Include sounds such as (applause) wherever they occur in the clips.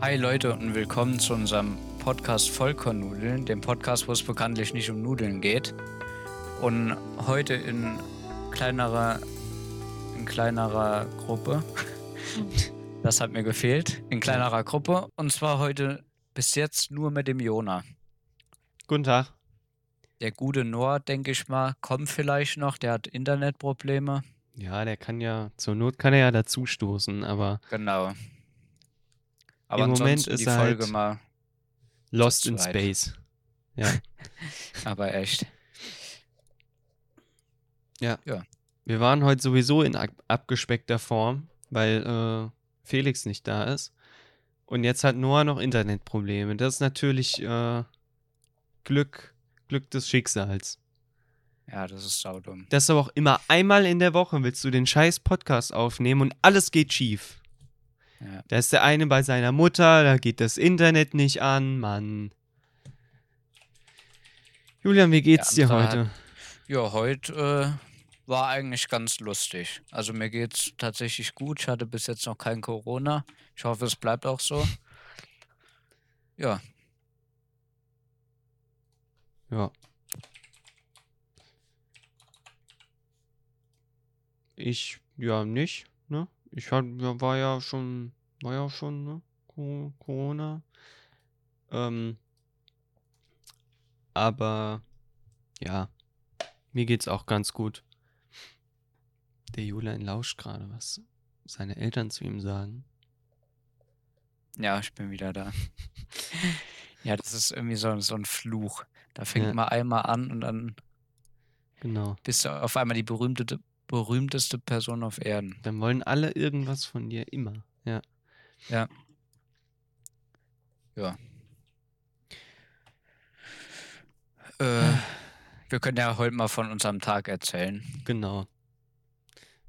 Hi Leute und willkommen zu unserem Podcast Vollkornnudeln, dem Podcast, wo es bekanntlich nicht um Nudeln geht. Und heute in kleinerer, in kleinerer Gruppe. (laughs) Das hat mir gefehlt. In kleinerer Gruppe. Und zwar heute bis jetzt nur mit dem Jona. Guten Tag. Der gute Noah, denke ich mal, kommt vielleicht noch. Der hat Internetprobleme. Ja, der kann ja, zur Not kann er ja dazustoßen, aber Genau. Aber Im Moment ist die Folge halt- mal. lost in zweit. space. (laughs) Ja. Aber echt. Wir waren heute sowieso in ab abgespeckter Form, weil äh, Felix nicht da ist. Und jetzt hat Noah noch Internetprobleme. Das ist natürlich äh, Glück, Glück des Schicksals. Ja, das ist saudumm. Das ist aber auch immer einmal in der Woche willst du den scheiß Podcast aufnehmen und alles geht schief. Ja. Da ist der eine bei seiner Mutter, da geht das Internet nicht an, Mann. Julian, wie geht's dir heute? Ja, heute äh, war eigentlich ganz lustig. Also mir geht's tatsächlich gut. Ich hatte bis jetzt noch kein Corona. Ich hoffe, es bleibt auch so. (laughs) Ja, Ja. Ich, ja, nicht, ne? Ich hat, war ja schon, war ja schon, ne? Co- Corona. Ähm, aber, ja, mir geht's auch ganz gut. Der Julian lauscht gerade, was seine Eltern zu ihm sagen. ja, ich bin wieder da. (laughs) Ja, das ist irgendwie so, so ein Fluch. Da fängt Ja. man einmal an und dann Genau. bist du auf einmal die berühmte, berühmteste Person auf Erden. Dann wollen alle irgendwas von dir immer. Ja. Ja. Ja. Äh, wir können ja heute mal von unserem Tag erzählen. Genau.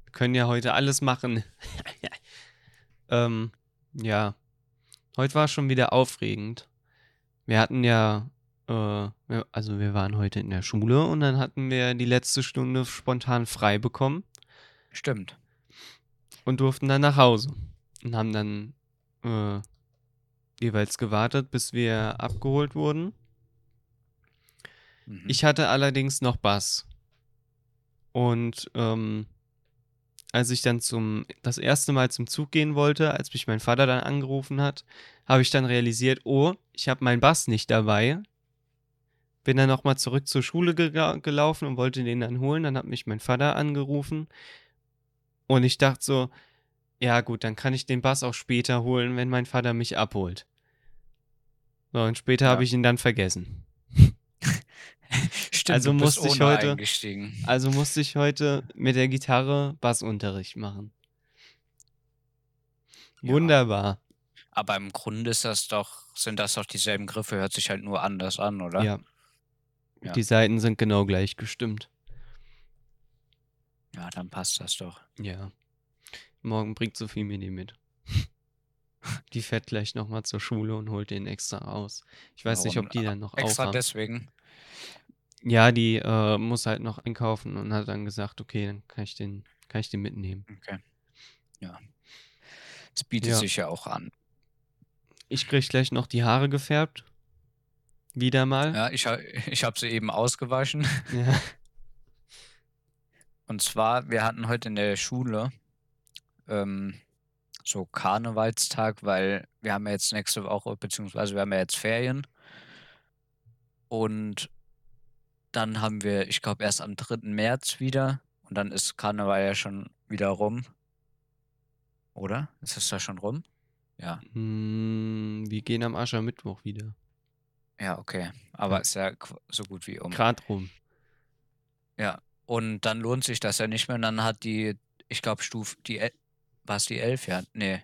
Wir können ja heute alles machen. (laughs) ähm, ja. Heute war schon wieder aufregend. Wir hatten ja, äh, also wir waren heute in der Schule und dann hatten wir die letzte Stunde spontan frei bekommen Stimmt. und durften dann nach Hause und haben dann äh, jeweils gewartet, bis wir abgeholt wurden. Mhm. Ich hatte allerdings noch Bass. Und ähm, als ich dann zum das erste Mal zum Zug gehen wollte, als mich mein Vater dann angerufen hat, habe ich dann realisiert, oh, ich habe meinen Bass nicht dabei. Bin dann nochmal zurück zur Schule gela gelaufen und wollte den dann holen. Dann hat mich mein Vater angerufen. Und ich dachte so, ja gut, dann kann ich den Bass auch später holen, wenn mein Vater mich abholt. So, und später Ja. habe ich ihn dann vergessen. (laughs) Stimmt, also musste ich heute- eingestiegen. Also musste ich heute mit der Gitarre Bassunterricht machen. Ja. Wunderbar. Aber im Grunde ist das doch, sind das doch dieselben Griffe, hört sich halt nur anders an, oder? Ja. Ja. Die Seiten sind genau gleich gestimmt. Ja, dann passt das doch. Ja. Morgen bringt Sophie mir die mit. (laughs) Die fährt gleich nochmal zur Schule und holt den extra raus. Ich weiß nicht, Warum? ob die dann noch Extra aufhaben. deswegen. Ja, die äh, muss halt noch einkaufen und hat dann gesagt, okay, dann kann ich den, kann ich den mitnehmen. Okay. Ja. Es bietet Ja. sich ja auch an. Ich krieg gleich noch die Haare gefärbt. Wieder mal. Ja, ich, ich habe sie eben ausgewaschen. Ja. Und zwar, wir hatten heute in der Schule ähm, so Karnevalstag, weil wir haben ja jetzt nächste Woche, beziehungsweise wir haben ja jetzt Ferien. Und dann haben wir, ich glaube, erst am 3. März wieder. Und dann ist Karneval ja schon wieder rum. Oder? Ist es da schon rum? Ja. Hm, wir gehen am Aschermittwoch wieder. Ja, okay. Aber Ja. ist ja so gut wie um. Grad rum. Ja. Und dann lohnt sich das ja nicht mehr. Und dann hat die, ich glaube, Stufe, die, war es die 11? Ja, nee.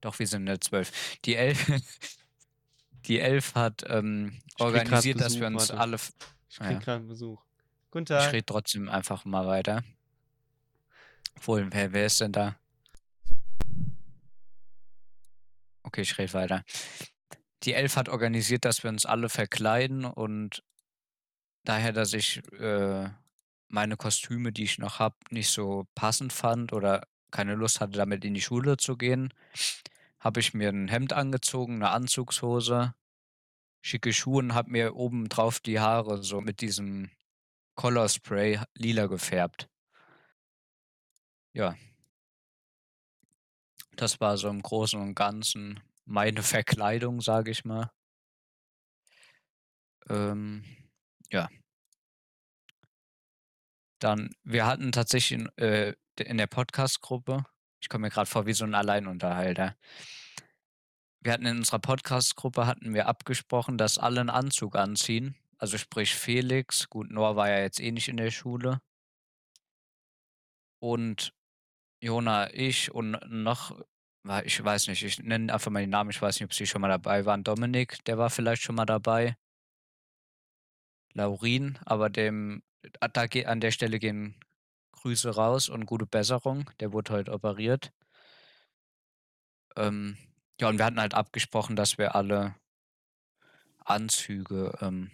Doch, wir sind in der 12. Die 11, (laughs) die 11 hat ähm, Ich organisiert, dass Besuch, wir uns warte. alle. Ich krieg Ja. gerade Besuch. Guten Ich Tag. rede trotzdem einfach mal weiter. Obwohl, wer, wer ist denn da? Okay, ich rede weiter. Die Elf hat organisiert, dass wir uns alle verkleiden und daher, dass ich äh, meine Kostüme, die ich noch habe, nicht so passend fand oder keine Lust hatte, damit in die Schule zu gehen, habe ich mir ein Hemd angezogen, eine Anzugshose, schicke Schuhe und habe mir oben drauf die Haare so mit diesem Color Spray lila gefärbt. Ja. Das war so im Großen und Ganzen meine (laughs) Verkleidung, sage ich mal. Ähm, ja. Dann, wir hatten tatsächlich äh, in der Podcast-Gruppe, ich komme mir gerade vor wie so ein Alleinunterhalter. Wir hatten in unserer Podcast-Gruppe hatten wir abgesprochen, dass alle einen Anzug anziehen. Also sprich Felix, gut, Noah war ja jetzt eh nicht in der Schule. Und Jona, ich und noch, ich weiß nicht, ich nenne einfach mal den Namen, ich weiß nicht, ob sie schon mal dabei waren. Dominik, der war vielleicht schon mal dabei. Laurin, aber dem, da an der Stelle gehen Grüße raus und gute Besserung. Der wurde heute operiert. Ähm, ja, und wir hatten halt abgesprochen, dass wir alle Anzüge, ähm,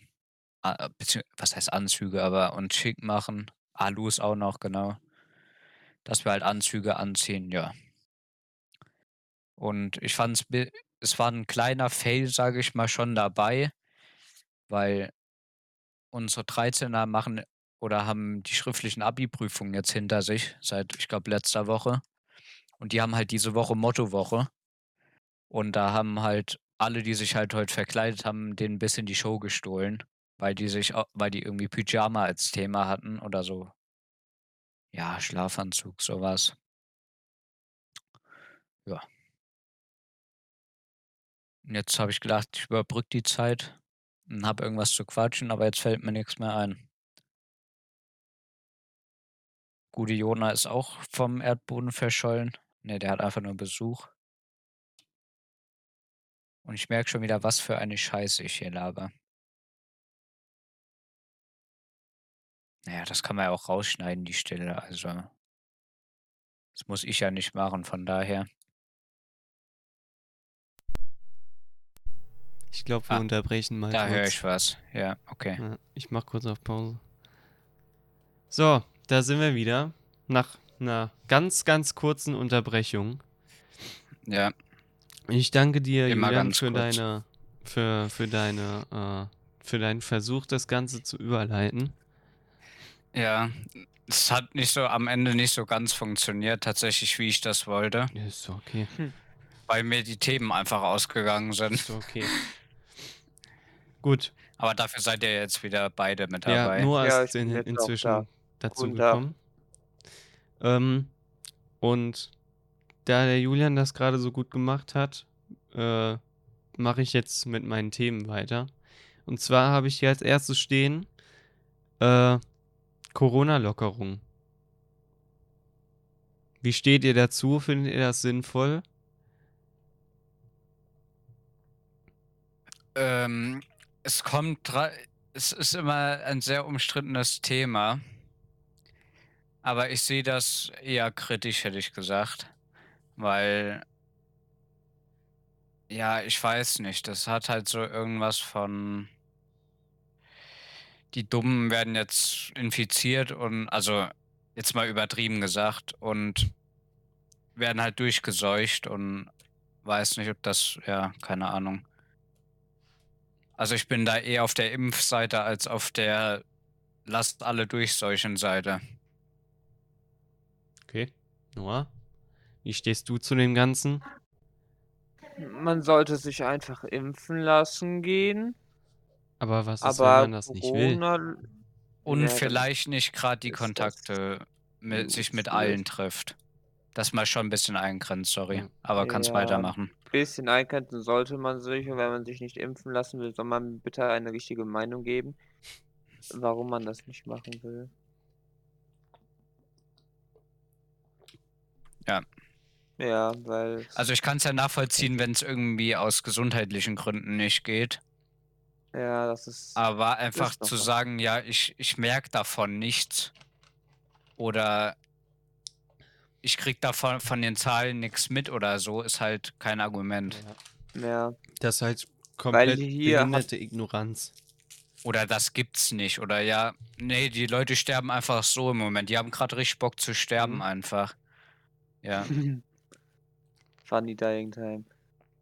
was heißt Anzüge, aber und schick machen. Alus auch noch, genau. Dass wir halt Anzüge anziehen, ja. Und ich fand es, es war ein kleiner Fail, sage ich mal, schon dabei, weil unsere 13er machen oder haben die schriftlichen Abi-Prüfungen jetzt hinter sich, seit, ich glaube, letzter Woche. Und die haben halt diese Woche Mottowoche. Und da haben halt alle, die sich halt heute verkleidet haben, den ein bisschen die Show gestohlen, weil die sich, weil die irgendwie Pyjama als Thema hatten oder so. Ja, Schlafanzug, sowas. Ja. Und jetzt habe ich gedacht, ich überbrücke die Zeit und habe irgendwas zu quatschen, aber jetzt fällt mir nichts mehr ein. Gute Jona ist auch vom Erdboden verschollen. Ne, der hat einfach nur Besuch. Und ich merke schon wieder, was für eine Scheiße ich hier laber. Naja, das kann man ja auch rausschneiden, die Stelle. Also, das muss ich ja nicht machen, von daher. Ich glaube, wir ah, unterbrechen mal. Da höre ich was. Ja, okay. Ja, ich mache kurz auf Pause. So, da sind wir wieder. Nach einer ganz, ganz kurzen Unterbrechung. Ja. Ich danke dir, Immer Julian, für kurz. deine, für, für deine, äh, für deinen Versuch, das Ganze zu überleiten. Ja, es hat nicht so am Ende nicht so ganz funktioniert, tatsächlich, wie ich das wollte. Ja, ist okay. Hm. Weil mir die Themen einfach ausgegangen sind. Ist okay. (laughs) Gut. Aber dafür seid ihr jetzt wieder beide mit dabei. Ja, Noah ist in, inzwischen da. Dazu und gekommen. Ähm, und da der Julian das gerade so gut gemacht hat, äh, mache ich jetzt mit meinen Themen weiter. Und zwar habe ich hier als erstes stehen äh, Corona-Lockerung. Wie steht ihr dazu? Findet ihr das sinnvoll? Ähm, es kommt, es ist immer ein sehr umstrittenes Thema. Aber ich sehe das eher kritisch, hätte ich gesagt. Weil, ja, ich weiß nicht, das hat halt so irgendwas von, die Dummen werden jetzt infiziert und, also jetzt mal übertrieben gesagt, und werden halt durchgeseucht und weiß nicht, ob das, ja, keine Ahnung. Also ich bin da eher auf der Impfseite als auf der Lasst alle durchseuchen Seite. Noah? Wie stehst du zu dem Ganzen? Man sollte sich einfach impfen lassen gehen. Aber was ist, Aber wenn man das nicht will? Und ja, vielleicht nicht gerade die Kontakte mit, sich mit allen trifft. Das mal schon ein bisschen eingrenzt, sorry. Aber kannst ja, weitermachen. Ein bisschen eingrenzen sollte man sich und wenn man sich nicht impfen lassen will, soll man bitte eine richtige Meinung geben, warum man das nicht machen will. Ja. Ja, weil. Also ich kann es ja nachvollziehen, wenn es irgendwie aus gesundheitlichen Gründen nicht geht. Ja, das ist. Aber einfach ist zu sagen, ja, ich, ich merke davon nichts. Oder ich krieg davon von den Zahlen nichts mit oder so, ist halt kein Argument. Ja. ja. Das ist halt komplett behinderte Ignoranz. Oder das gibt's nicht. Oder ja, nee, die Leute sterben einfach so im Moment. Die haben gerade richtig Bock zu sterben mhm. einfach. Ja. (laughs) Funny Dying Time.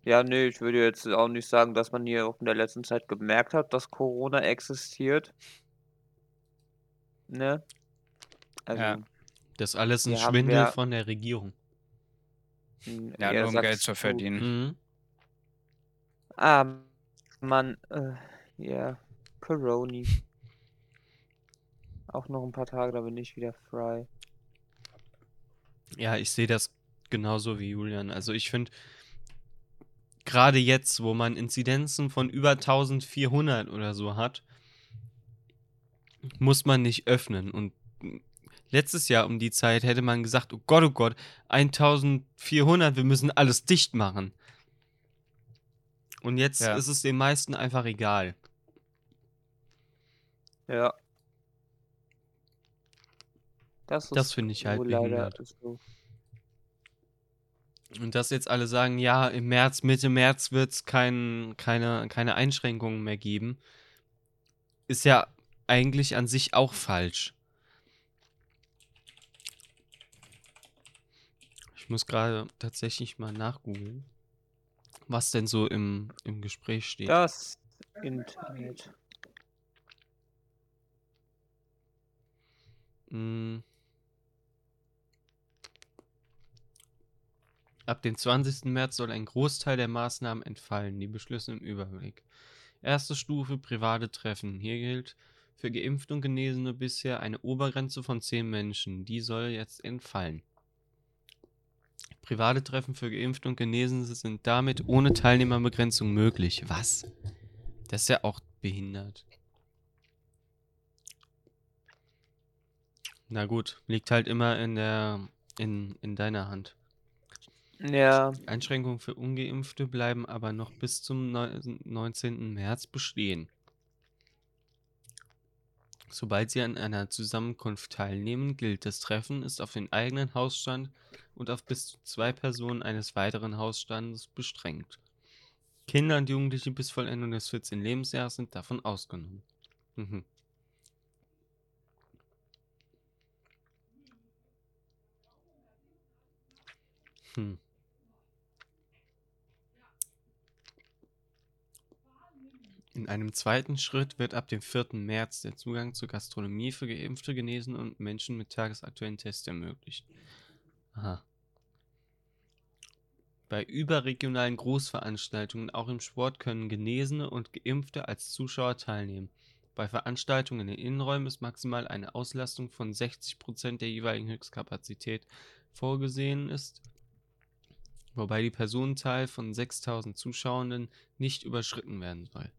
Ja, nee, ich würde jetzt auch nicht sagen, dass man hier auch in der letzten Zeit gemerkt hat, dass Corona existiert. Ne? Also, Ja. Das ist alles ein Wir Schwindel ja- von der Regierung. m, Ja, eher nur um Geld zu verdienen. Mhm. Ah, Mann, äh, ja, Coroni. Auch noch ein paar Tage, da bin ich wieder frei. Ja, ich sehe das genauso wie Julian. Also ich finde, gerade jetzt, wo man Inzidenzen von über 1400 oder so hat, muss man nicht öffnen. Und letztes Jahr um die Zeit hätte man gesagt, oh Gott, oh Gott, 1400, wir müssen alles dicht machen. Und jetzt Ja. ist es den meisten einfach egal. Ja. Das, Das finde ich halt behindert. so. Und dass jetzt alle sagen, ja, im März, Mitte März wird es kein, keine, keine Einschränkungen mehr geben, ist ja eigentlich an sich auch falsch. Ich muss gerade tatsächlich mal nachgoogeln, was denn so im, im Gespräch steht. Das Internet. Mm. Ab dem 20. März soll ein Großteil der Maßnahmen entfallen, die Beschlüsse im Überblick. Erste Stufe private Treffen. Hier gilt für Geimpfte und Genesene bisher eine Obergrenze von 10 Menschen. Die soll jetzt entfallen. Private Treffen für Geimpfte und Genesene sind damit ohne Teilnehmerbegrenzung möglich. Was? Das ist ja auch behindert. Na gut, liegt halt immer in der in, in deiner Hand. Ja, Einschränkungen für Ungeimpfte bleiben aber noch bis zum neu- 19. März bestehen. Sobald sie an einer Zusammenkunft teilnehmen, gilt das Treffen ist auf den eigenen Hausstand und auf bis zu zwei Personen eines weiteren Hausstandes beschränkt. Kinder und Jugendliche bis Vollendung des 14. Lebensjahres sind davon ausgenommen. Mhm. Hm. In einem zweiten Schritt wird ab dem 4. März der Zugang zur Gastronomie für Geimpfte, Genesene und Menschen mit tagesaktuellen Tests ermöglicht. Aha. Bei überregionalen Großveranstaltungen, auch im Sport, können Genesene und Geimpfte als Zuschauer teilnehmen. Bei Veranstaltungen in den Innenräumen ist maximal eine Auslastung von 60% der jeweiligen Höchstkapazität vorgesehen ist, wobei die Personenzahl von 6000 Zuschauenden nicht überschritten werden soll.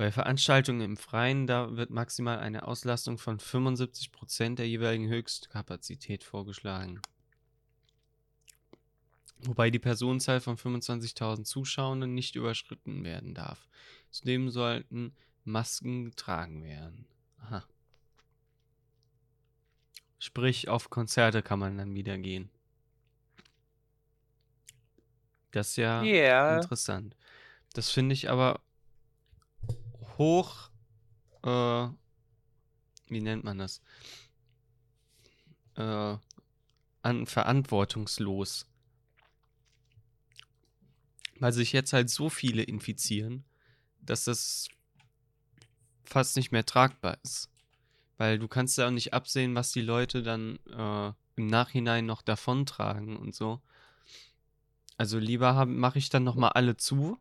Bei Veranstaltungen im Freien, da wird maximal eine Auslastung von 75% der jeweiligen Höchstkapazität vorgeschlagen. Wobei die Personenzahl von 25.000 Zuschauenden nicht überschritten werden darf. Zudem sollten Masken getragen werden. Aha. Sprich, auf Konzerte kann man dann wieder gehen. Das ist ja ja, interessant. Das finde ich aber hoch, äh, wie nennt man das? Äh, an verantwortungslos. Weil sich jetzt halt so viele infizieren, dass das fast nicht mehr tragbar ist. Weil du kannst ja auch nicht absehen, was die Leute dann äh, im Nachhinein noch davontragen und so. Also lieber mache ich dann nochmal alle zu,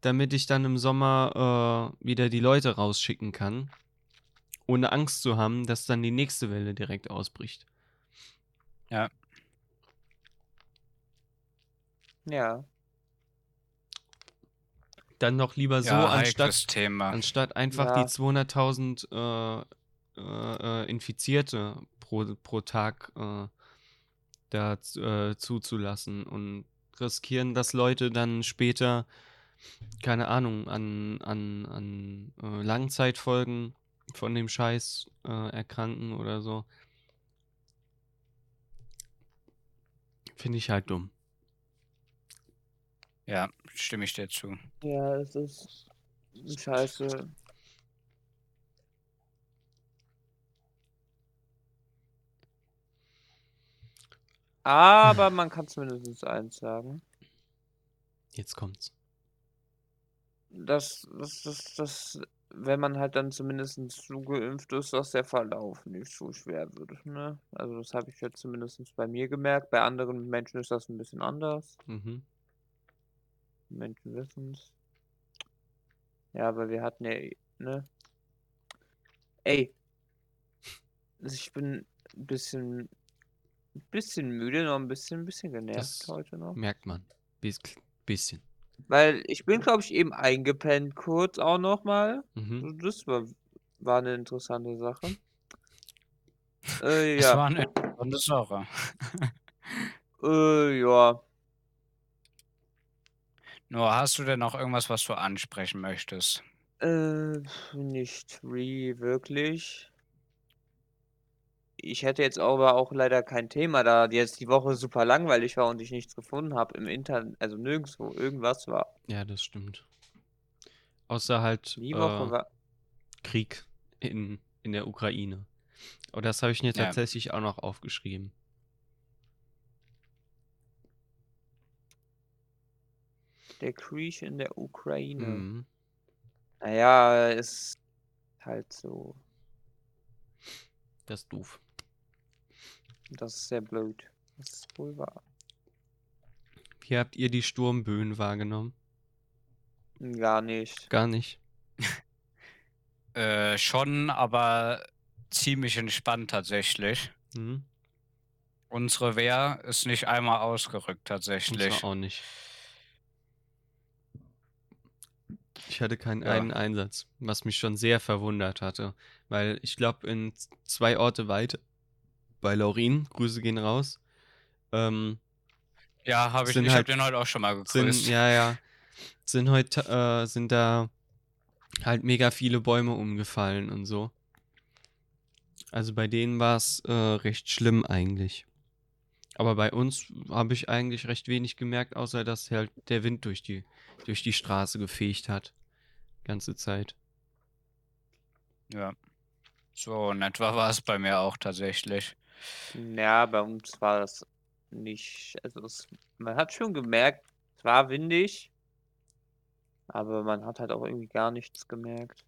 damit ich dann im Sommer äh, wieder die Leute rausschicken kann, ohne Angst zu haben, dass dann die nächste Welle direkt ausbricht. ja. Dann noch lieber so, ja, anstatt, anstatt einfach Ja. die 200.000 äh, äh, äh, Infizierte pro, pro Tag äh, da äh, zuzulassen und riskieren, dass Leute dann später, keine Ahnung, an, an, an äh, Langzeitfolgen von dem Scheiß äh, erkranken oder so. Finde ich halt dumm. Ja, stimme ich dir zu. Ja, es ist scheiße. Aber man kann zumindest eins sagen. Jetzt kommt's. Dass, dass, dass, dass, wenn man halt dann zumindest so geimpft ist, dass der Verlauf nicht so schwer wird. Ne? Also das habe ich jetzt zumindest bei mir gemerkt. Bei anderen Menschen ist das ein bisschen anders. Mhm. Menschen wissen es. Ja, aber wir hatten ja, ne? Ey, ich bin ein bisschen, ein bisschen müde, noch ein bisschen, ein bisschen genervt Das heute noch. merkt man. Bis, bisschen. Weil ich bin, glaube ich, eben eingepennt kurz auch noch mal. Mhm. Das war, war eine interessante Sache. (laughs) Äh, Das ja. war eine interessante Sache. (laughs) Äh, ja. Nur hast du denn noch irgendwas, was du ansprechen möchtest? Äh, nicht re wirklich. Ich hätte jetzt aber auch leider kein Thema, da jetzt die Woche super langweilig war und ich nichts gefunden habe im Internet, also nirgendwo irgendwas war. Ja, das stimmt. Außer halt Die Woche äh, war. Krieg in, in der Ukraine. Aber das habe ich mir Ja. tatsächlich auch noch aufgeschrieben. Der Krieg in der Ukraine. Mhm. Naja, ist halt so. Das ist doof. Das ist sehr blöd. Das ist wohl wahr. Wie habt ihr die Sturmböen wahrgenommen? Gar nicht. Gar nicht. (laughs) Äh, schon, aber ziemlich entspannt tatsächlich. Mhm. Unsere Wehr ist nicht einmal ausgerückt Unsere tatsächlich. auch nicht. Ich hatte keinen Ja. einen Einsatz, was mich schon sehr verwundert hatte. Weil ich glaube, in zwei Orte weit bei Laurin, Grüße gehen raus, ähm, Ja, habe ich, Sind ich habe halt- den heute auch schon mal sind, gegrüßt. ja, ja, sind heute, äh, sind da halt mega viele Bäume umgefallen und so. Also bei denen war es äh, recht schlimm eigentlich. Aber bei uns habe ich eigentlich recht wenig gemerkt, außer dass halt der Wind durch die, durch die Straße gefegt hat. Ganze Zeit. Ja. So in etwa war es bei mir auch tatsächlich. Ja, bei uns war das nicht. Also es, man hat schon gemerkt, es war windig, aber man hat halt auch irgendwie gar nichts gemerkt.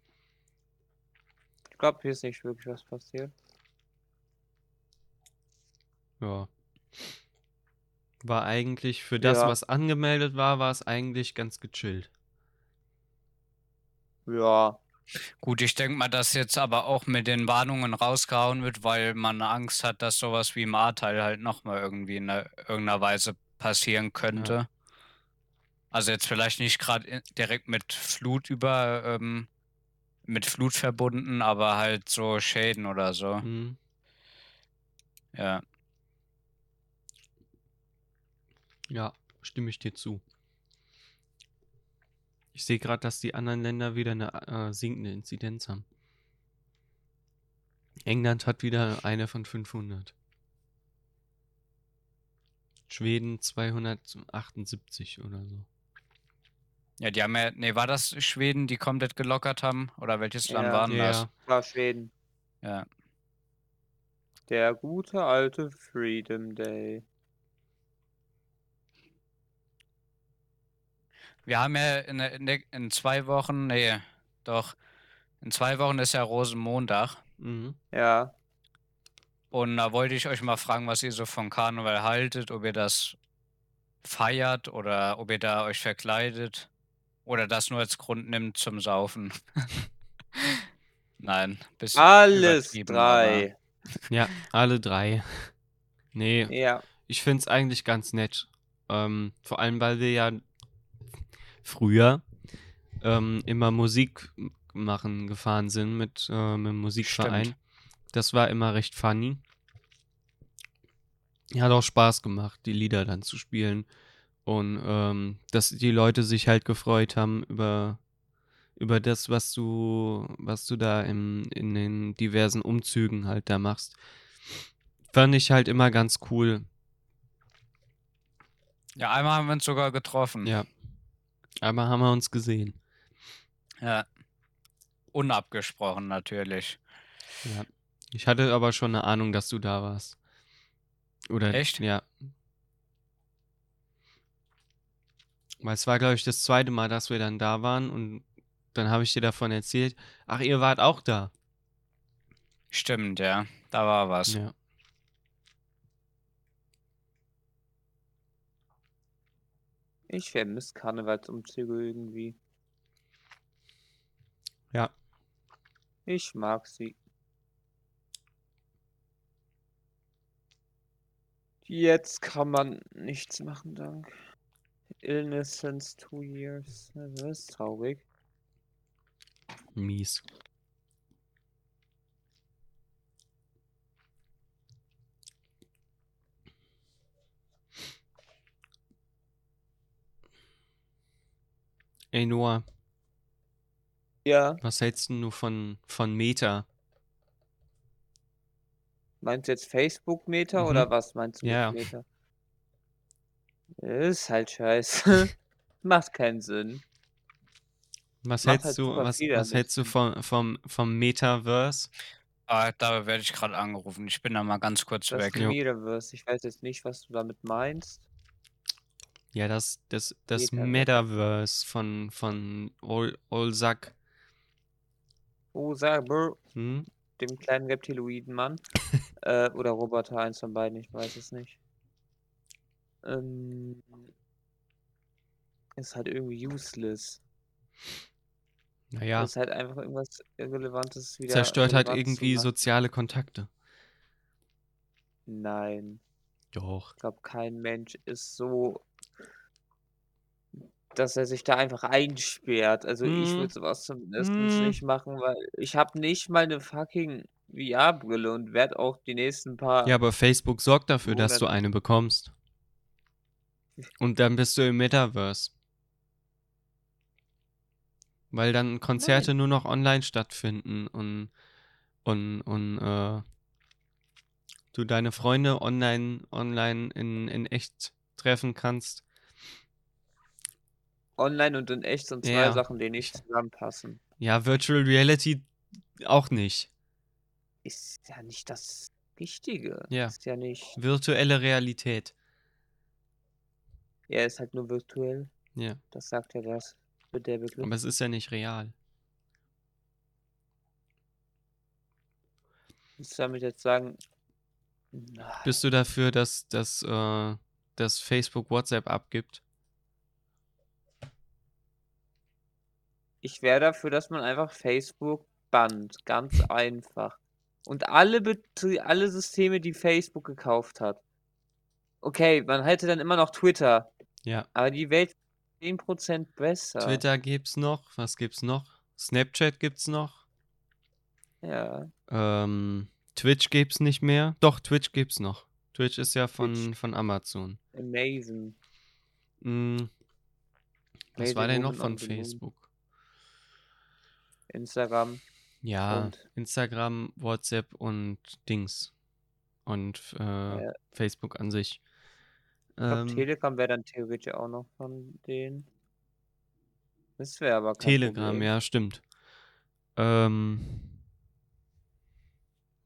Ich glaube, hier ist nicht wirklich was passiert. Ja. War eigentlich für das, Ja. was angemeldet war, war es eigentlich ganz gechillt. Ja, Gut, ich denke mal, dass jetzt aber auch mit den Warnungen rausgehauen wird, weil man Angst hat, dass sowas wie im Ahrtal halt nochmal irgendwie in einer, irgendeiner Weise passieren könnte. Also jetzt vielleicht nicht gerade direkt mit Flut über, ähm, mit Flut verbunden, aber halt so Schäden oder so. Mhm. Ja. Ja, stimme ich dir zu. Ich sehe gerade, dass die anderen Länder wieder eine äh, sinkende Inzidenz haben. England hat wieder eine von 500. Schweden 278 oder so. Ja, die haben ja, nee, war das Schweden, die komplett gelockert haben? Oder welches Land Ja. war denn das? Ja, war Schweden. Ja. Der gute alte Freedom Day. Wir haben ja in, in, in zwei Wochen, nee, doch, in zwei Wochen ist ja Rosenmontag. mhm. Ja, Und da wollte ich euch mal fragen, was ihr so von Karneval haltet, ob ihr das feiert oder ob ihr da euch verkleidet oder das nur als Grund nimmt zum Saufen. (laughs) Nein, bisschen alles drei. (laughs) Ja, alle drei. Nee, Ja, ich finde es eigentlich ganz nett. Ähm, vor allem, weil wir ja früher ähm, immer Musik machen gefahren sind mit, äh, mit dem Musikverein. Stimmt. Das war immer recht funny. Hat auch Spaß gemacht, die Lieder dann zu spielen. Und ähm, dass die Leute sich halt gefreut haben über, über das, was du, was du da im, in den diversen Umzügen halt da machst. Fand ich halt immer ganz cool. Ja, einmal haben wir uns sogar getroffen. Ja. Aber haben wir uns gesehen. Ja. Unabgesprochen natürlich. Ja. Ich hatte aber schon eine Ahnung, dass du da warst. Oder Echt? Ja. Weil es war, glaube ich, das zweite Mal, dass wir dann da waren und dann habe ich dir davon erzählt. Ach, ihr wart auch da. Stimmt, ja. Da war was. Ja. Ich vermisse Karnevalsumzüge irgendwie. Ja. Ich mag sie. Jetzt kann man nichts machen, dank Illness since two years. Das ist traurig. Mies. Ey Noah, Ja, was hältst denn du von, von Meta? meinst du jetzt Facebook-Meta Mhm. oder was meinst du mit Ja. Meta? Ist halt scheiße. (laughs) Macht keinen Sinn. Was Macht hältst halt du, was, was hältst du vom, vom, vom Metaverse? Ah, da werde ich gerade angerufen. Ich bin da mal ganz kurz Das weg. Metaverse. Ich weiß jetzt nicht, was du damit meinst. Ja, das, das, das Metaverse. Metaverse von, von Ol, Olsak. Oh, brr, Hm? dem kleinen Reptiloiden-Mann. (laughs) äh, oder Roboter, eins von beiden, ich weiß es nicht. Ähm, ist halt irgendwie useless. Naja, Ist halt einfach irgendwas Irrelevantes wieder. zerstört halt irgendwie soziale Kontakte. Nein, Doch. ich glaube, kein Mensch ist so, dass er sich da einfach einsperrt. Also ich Hm. würde sowas zumindest Hm. nicht machen, weil ich habe nicht mal eine fucking VR-Brille und werde auch die nächsten paar. Ja, aber Facebook sorgt dafür, dass du Monate- eine bekommst. Und dann bist du im Metaverse. Weil dann Konzerte nur noch online stattfinden und, und, und äh, du deine Freunde online, online in, in echt treffen kannst. Online und in echt sind zwei Ja. Sachen, die nicht zusammenpassen. Ja, Virtual Reality auch nicht. Ist ja nicht das Richtige. Ja. Ist ja nicht. Virtuelle Realität. Er ist halt nur virtuell. Ja, Das sagt ja das. Mit der Begriff. aber es ist ja nicht real. Willst du damit jetzt sagen. Na, Bist du dafür, dass, dass, äh, dass Facebook WhatsApp abgibt? Ich wäre dafür, dass man einfach Facebook bannt. Ganz einfach. Und alle, Betrie alle Systeme, die Facebook gekauft hat. Okay, man hätte dann immer noch Twitter. Ja. Aber die Welt ist 10% besser. Twitter gibt's noch. Was gibt's noch? Snapchat gibt's noch. Ja. Ähm, Twitch gibt's nicht mehr. Doch, Twitch gibt's noch. Twitch ist ja von, Twitch. von Amazon. Amazing. Hm, was Amazing war denn noch von. Facebook? Instagram. Ja, Und? Instagram, WhatsApp und Dings. Und äh, Ja. Facebook an sich. Ich glaube, Ähm, Telegram wäre dann theoretisch auch noch von denen. Das wäre aber kein Telegram, Problem. ja, stimmt. Ähm,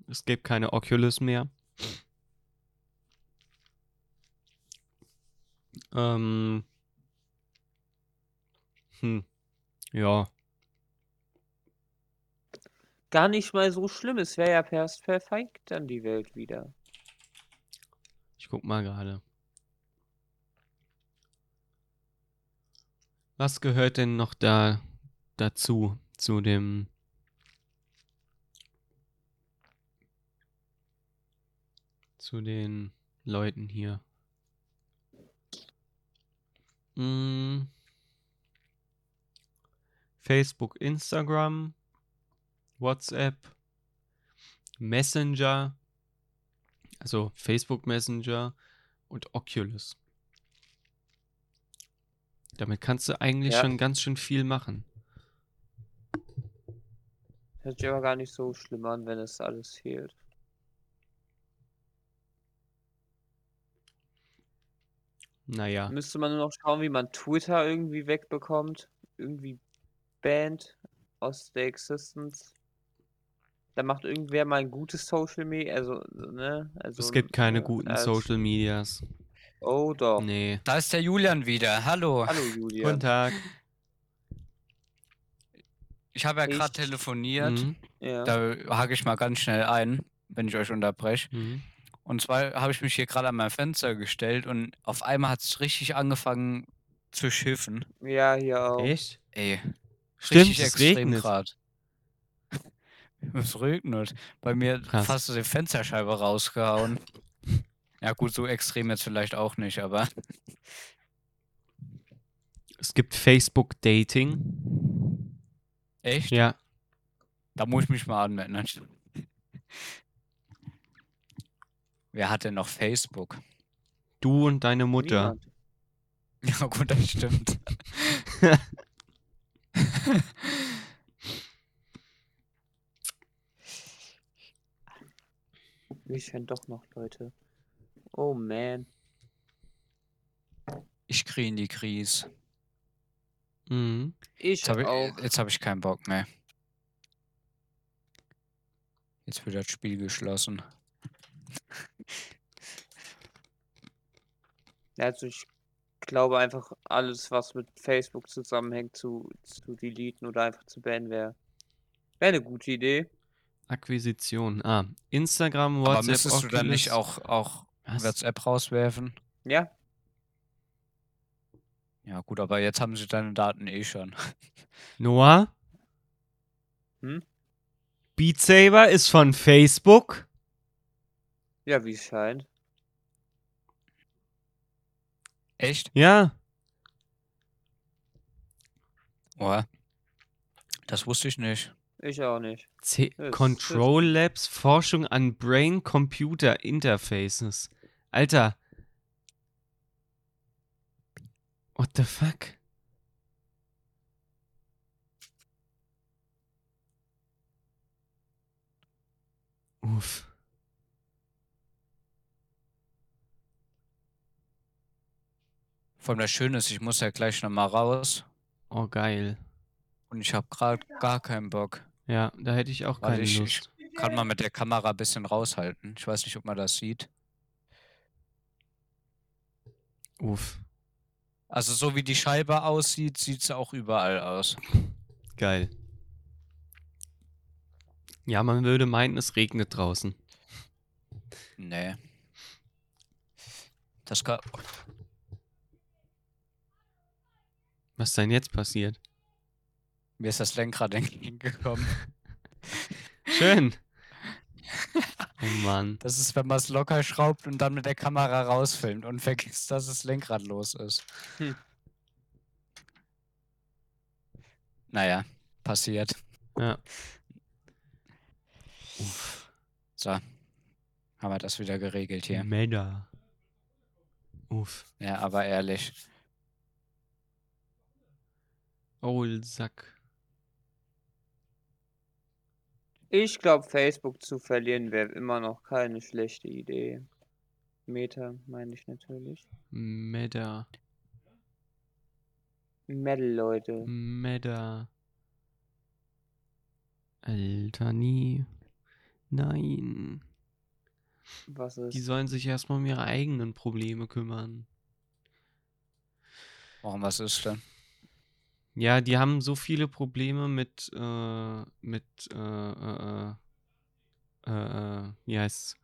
es gibt keine Oculus mehr. Ähm, hm, ja, Gar nicht mal so schlimm. Es wäre ja erst perfekt dann die Welt wieder. ich guck mal gerade. Was gehört denn noch da dazu, zu dem zu den Leuten hier? Mm. Facebook, Instagram, WhatsApp, Messenger, also Facebook Messenger und Oculus. Damit kannst du eigentlich Ja. schon ganz schön viel machen. Hört sich aber gar nicht so schlimm an, wenn es alles fehlt. Naja, Müsste man nur noch schauen, wie man Twitter irgendwie wegbekommt. Irgendwie banned aus der Existence. Da macht irgendwer mal ein gutes Social Media, also, ne? Also, es gibt keine äh, guten als- Social Medias. Oh doch. Nee. Da ist der Julian wieder. Hallo. Hallo (laughs) Julia. Guten Tag. Ich habe ja gerade telefoniert. Mhm. Ja. Da hake ich mal ganz schnell ein, wenn ich euch unterbreche. Mhm. Und zwar habe ich mich hier gerade an mein Fenster gestellt und auf einmal hat es richtig angefangen zu schiffen. ja, hier auch. Echt? Ey, Stimmt, richtig es extrem regnet. Es regnet. Bei mir Krass. fast die Fensterscheibe rausgehauen. Ja gut, so extrem jetzt vielleicht auch nicht, aber Es gibt Facebook Dating. echt? Ja. Da muss ich mich mal anmelden. Wer hat denn noch Facebook? Du und deine Mutter. Niemand. Ja gut, das stimmt. (laughs) (laughs) Ich kenne doch noch Leute. Oh man. Ich kriege in die Krise. Mhm. Ich Jetzt habe auch. ich, jetzt hab ich keinen Bock mehr. Jetzt wird das Spiel geschlossen. Also ich glaube einfach alles, was mit Facebook zusammenhängt, zu, zu deleten oder einfach zu bannen wäre wär eine gute Idee. Akquisition. Ah, Instagram, Aber WhatsApp, müsstest du dann nicht Oculus. auch, auch Was? WhatsApp rauswerfen? Ja, Ja gut, aber jetzt haben sie deine Daten eh schon. (laughs) Noah? Hm? Beat Saber ist von Facebook? ja, wie es scheint. Echt? Ja. Oh. Das wusste ich nicht. Ich auch nicht. C Das- Control Labs Forschung an Brain-Computer Interfaces. Alter. What the fuck? Uff. Vor allem das Schöne ist, ich muss ja gleich nochmal raus. Oh, geil. Und ich habe gerade gar keinen Bock. Ja, da hätte ich auch keine ich, Lust. ich kann mal mit der Kamera ein bisschen raushalten. Ich weiß nicht, ob man das sieht. Uff. Also so wie die Scheibe aussieht, sieht es auch überall aus. (laughs) Geil. Ja, man würde meinen, es regnet draußen. Nee. Das kann. Was ist denn jetzt passiert? Mir ist das Lenkrad (laughs) entgegengekommen. (laughs) Schön. (laughs) oh Mann. Das ist, wenn man es locker schraubt und dann mit der Kamera rausfilmt und vergisst, dass das Lenkrad los ist. Hm. Naja, passiert. Ja. Uff. So. Haben wir das wieder geregelt hier. Meda. Uff. Ja, aber ehrlich. Old Sack. Ich glaube, Facebook zu verlieren wäre immer noch keine schlechte Idee. Meta meine ich natürlich. Meda. Metal, Leute. Meda. Alter, nie. Nein. Was Die ist? sollen sich erstmal um ihre eigenen Probleme kümmern. Warum was ist denn? Ja, die haben so viele Probleme mit, äh, mit, äh, äh, äh, äh, äh, wie heißt's?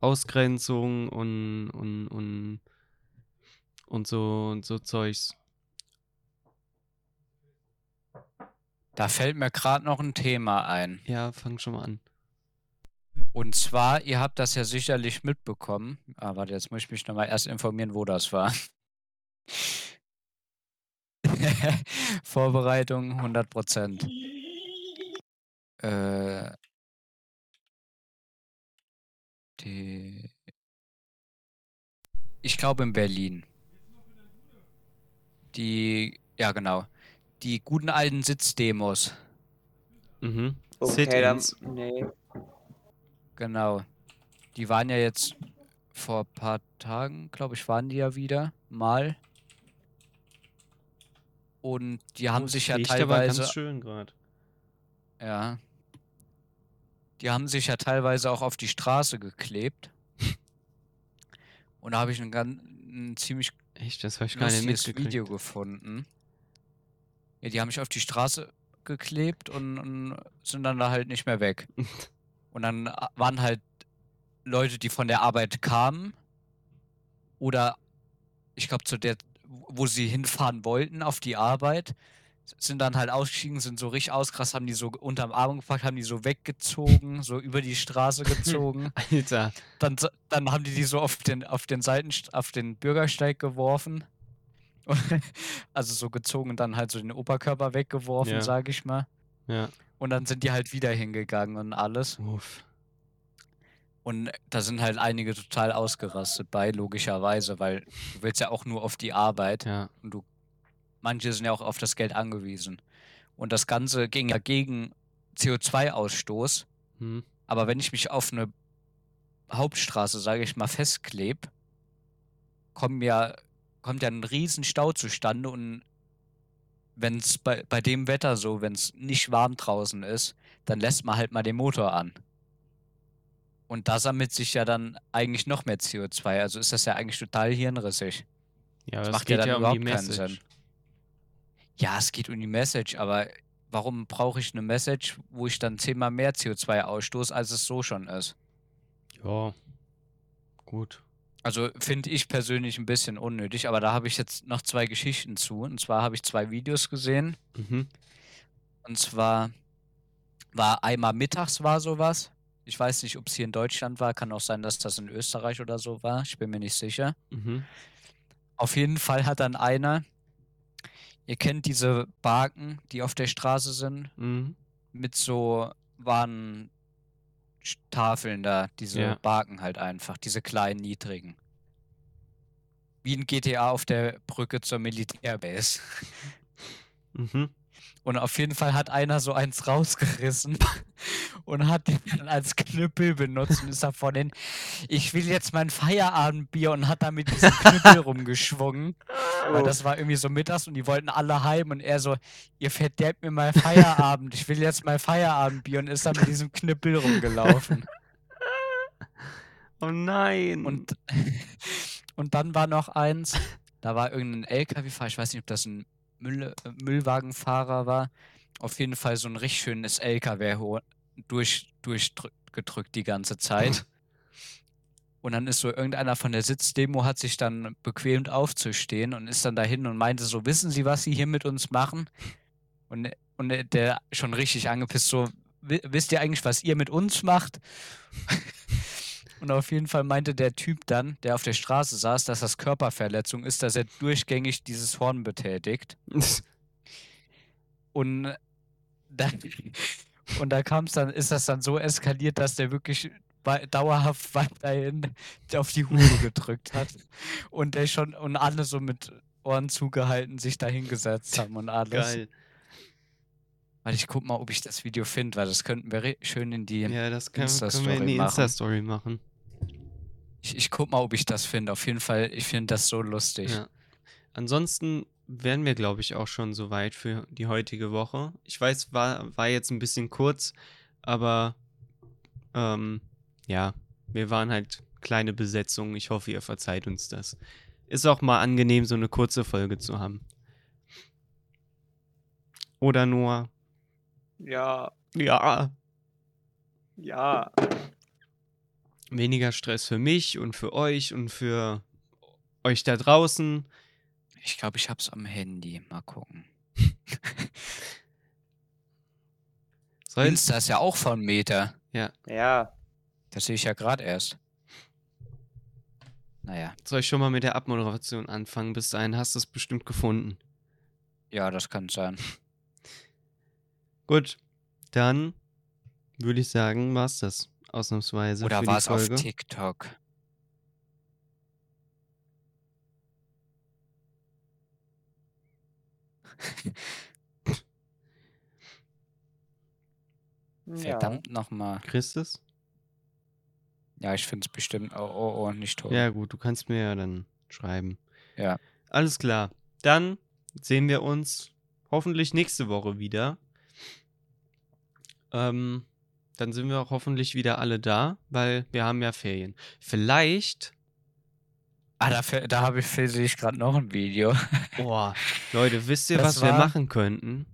Ausgrenzung und, und, und, und so, und so Zeugs. Da fällt mir gerade noch ein Thema ein. Ja, fang schon mal an. Und zwar, ihr habt das ja sicherlich mitbekommen. Ah, warte, jetzt muss ich mich nochmal erst informieren, wo das war. (laughs) Vorbereitung 100 Prozent. Äh, die ich glaube in Berlin. Die, ja genau, die guten alten Sitzdemos. Mhm. Okay, dann. Nee. Genau. Die waren ja jetzt vor ein paar Tagen, glaube ich, waren die ja wieder mal. Und die haben sich ja teilweise, ganz schön gerade. ja, die haben sich ja teilweise auch auf die Straße geklebt. Und da habe ich eine, gan ein ziemlich Echt, das habe ich gar nicht mitgekriegt. Video gefunden. Ja, die haben mich auf die Straße geklebt und, und sind dann da halt nicht mehr weg. (laughs) Und dann a- waren halt Leute, die von der Arbeit kamen oder ich glaube zu der, wo sie hinfahren wollten auf die Arbeit, sind dann halt ausgestiegen, sind so richtig auskrass, haben die so unterm Arm gepackt, haben die so weggezogen, so über die Straße gezogen. (laughs) Alter. Dann, dann haben die die so auf den, auf den Seiten, auf den Bürgersteig geworfen. (laughs) Also so gezogen und dann halt so den Oberkörper weggeworfen, Ja. sag ich mal. Ja. Und dann sind die halt wieder hingegangen und alles. Uff. Und da sind halt einige total ausgerastet bei, logischerweise, weil du willst ja auch nur auf die Arbeit Ja. und du, manche sind ja auch auf das Geld angewiesen. Und das Ganze ging ja gegen CO2-Ausstoß. Hm. Aber wenn ich mich auf eine Hauptstraße, sage ich mal, festkleb, kommen ja, kommt ja ein riesen Stau zustande und wenn es bei, bei dem Wetter so, wenn es nicht warm draußen ist, dann lässt man halt mal den Motor an. Und da sammelt sich ja dann eigentlich noch mehr CO2. Also ist das ja eigentlich total hirnrissig. Ja, Das das macht ja dann ja um die überhaupt keinen Message. Sinn. Ja, es geht um die Message, aber warum brauche ich eine Message, wo ich dann zehnmal mehr CO2 ausstoße, als es so schon ist? Ja. Gut. Also finde ich persönlich ein bisschen unnötig, aber da habe ich jetzt noch zwei Geschichten zu. Und zwar habe ich zwei Videos gesehen. Mhm. Und zwar war einmal mittags war sowas. Ich weiß nicht, ob es hier in Deutschland war. Kann auch sein, dass das in Österreich oder so war. Ich bin mir nicht sicher. Mhm. Auf jeden Fall hat dann einer, ihr kennt diese Barken, die auf der Straße sind, Mhm. mit so Warntafeln da, diese Ja. Barken halt einfach, diese kleinen, niedrigen. Wie in GTA auf der Brücke zur Militärbase. Mhm. Und auf jeden Fall hat einer so eins rausgerissen (laughs) und hat den dann als Knüppel benutzt und ist da von den, ich will jetzt mein Feierabendbier und hat da mit diesem Knüppel (laughs) rumgeschwungen. Weil das war irgendwie so mittags und die wollten alle heim und er so, ihr verderbt mir mal Feierabend, ich will jetzt mal Feierabendbier und ist dann mit diesem Knüppel rumgelaufen. Oh nein. Und, (laughs) und dann war noch eins, da war irgendein LKW-Fahrer, ich weiß nicht, ob das ein Müll, äh, Müllwagenfahrer war. Auf jeden Fall so ein richtig schönes LKW durch, durchgedrückt die ganze Zeit. (laughs) Und dann ist so irgendeiner von der Sitzdemo hat sich dann bequemt aufzustehen und ist dann dahin und meinte so, wissen Sie, was Sie hier mit uns machen? Und, und der- schon richtig angepisst so, "Wi- wisst ihr eigentlich, was ihr mit uns macht? Und auf jeden Fall meinte der Typ dann, der auf der Straße saß, dass das Körperverletzung ist, dass er durchgängig dieses Horn betätigt. (laughs) Und dann, und da kam es dann, ist das dann so eskaliert, dass der wirklich dauerhaft weiterhin auf die Hupe gedrückt hat. Und der schon, und alle so mit Ohren zugehalten sich da hingesetzt haben und alles. Geil. Weil ich guck mal, ob ich das Video finde, weil das könnten wir schön in die. Ja, das können, können wir Insta-Story in die machen. Insta-Story machen. Ich, ich guck mal, ob ich das finde. Auf jeden Fall, ich finde das so lustig. Ja. Ansonsten wären wir, glaube ich, auch schon soweit für die heutige Woche. Ich weiß, war, war jetzt ein bisschen kurz, aber ähm, ja, wir waren halt kleine Besetzungen. Ich hoffe, ihr verzeiht uns das. Ist auch mal angenehm, so eine kurze Folge zu haben. Oder nur, Ja, ja, ja. Weniger Stress für mich und für euch und für euch da draußen. Ich glaube, ich hab's am Handy. Mal gucken. (laughs) Soll, Insta ist ja auch von Meta. Ja, Das sehe ich ja gerade erst. Naja, soll ich schon mal mit der Abmoderation anfangen? Bis dahin hast du es bestimmt gefunden. ja, das kann sein. (laughs) Gut, dann würde ich sagen, war's das ausnahmsweise Oder war es auf. TikTok? ja. Verdammt nochmal. Christus? Ja, ich finde es bestimmt. Oh, oh, oh, nicht tot. Ja gut, du kannst mir ja dann schreiben. Ja. Alles klar. Dann sehen wir uns hoffentlich nächste Woche wieder. Ähm, dann sind wir auch hoffentlich wieder alle da, weil wir haben ja Ferien. Vielleicht Ah, da, da habe ich für sich gerade noch ein Video. (laughs) Boah, Leute, wisst ihr, Das was wir war- machen könnten?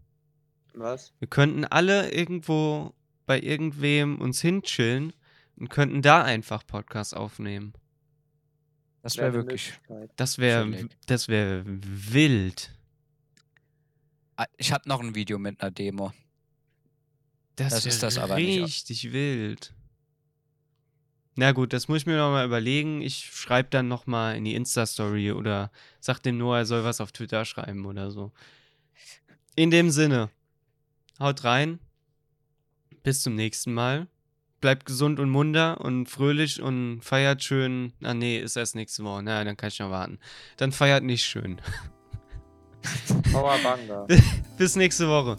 Was? Wir könnten alle irgendwo bei irgendwem uns hinchillen und könnten da einfach Podcast aufnehmen. Das Wäre wirklich. Das wäre das wäre wild. Ah, Ich habe noch ein Video mit einer Demo. Das, Das ist das aber nicht. richtig wild. Na gut, das muss ich mir nochmal überlegen. Ich schreibe dann nochmal in die Insta-Story oder sag dem Noah, er soll was auf Twitter schreiben oder so. In dem Sinne, haut rein. Bis zum nächsten Mal. Bleibt gesund und munter und fröhlich und feiert schön. Ah nee, ist erst nächste Woche. Na, dann kann ich noch warten. Dann feiert nicht schön. (laughs) Powerbanga. Bis nächste Woche.